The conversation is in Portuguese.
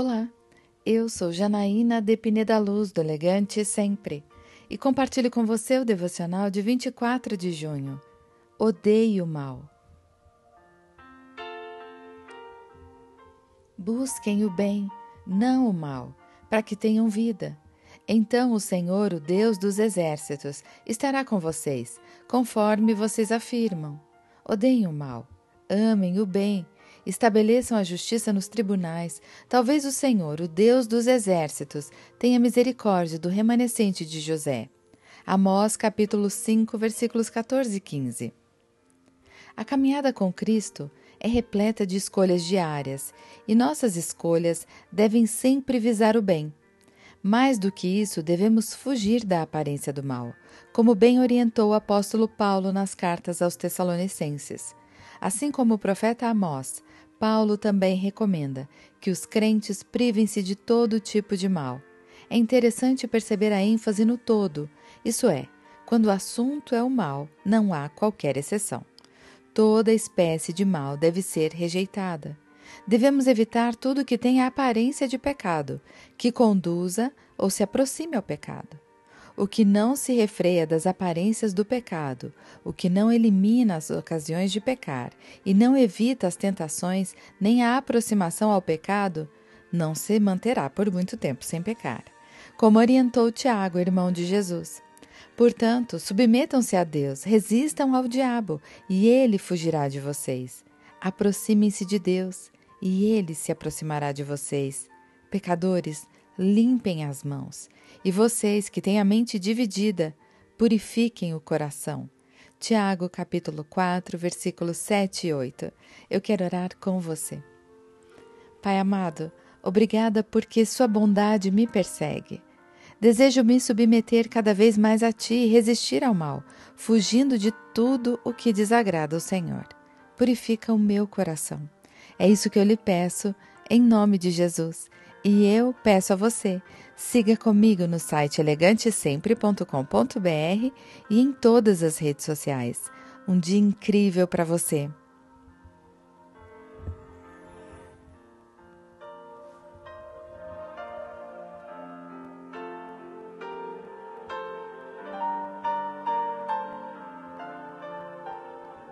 Olá, eu sou Janaína de Pineda Luz, do Elegante Sempre, e compartilho com você o devocional de 24 de junho. Odeio o mal. Busquem o bem, não o mal, para que tenham vida. Então o Senhor, o Deus dos exércitos, estará com vocês, conforme vocês afirmam. Odeiem o mal, amem o bem estabeleçam a justiça nos tribunais, talvez o Senhor, o Deus dos exércitos, tenha misericórdia do remanescente de José. Amós capítulo 5, versículos 14 e 15. A caminhada com Cristo é repleta de escolhas diárias, e nossas escolhas devem sempre visar o bem. Mais do que isso, devemos fugir da aparência do mal, como bem orientou o apóstolo Paulo nas cartas aos Tessalonicenses. Assim como o profeta Amós, Paulo também recomenda que os crentes privem-se de todo tipo de mal. É interessante perceber a ênfase no todo, isso é, quando o assunto é o mal, não há qualquer exceção. Toda espécie de mal deve ser rejeitada. Devemos evitar tudo que tenha aparência de pecado, que conduza ou se aproxime ao pecado. O que não se refreia das aparências do pecado, o que não elimina as ocasiões de pecar e não evita as tentações nem a aproximação ao pecado, não se manterá por muito tempo sem pecar. Como orientou Tiago, irmão de Jesus. Portanto, submetam-se a Deus, resistam ao diabo, e ele fugirá de vocês. Aproximem-se de Deus, e ele se aproximará de vocês. Pecadores, limpem as mãos. E vocês que têm a mente dividida, purifiquem o coração. Tiago, capítulo 4, versículos 7 e 8. Eu quero orar com você. Pai amado, obrigada porque Sua bondade me persegue. Desejo me submeter cada vez mais a Ti e resistir ao mal, fugindo de tudo o que desagrada ao Senhor. Purifica o meu coração. É isso que eu lhe peço, em nome de Jesus. E eu peço a você, siga comigo no site elegantesempre.com.br e em todas as redes sociais. Um dia incrível para você!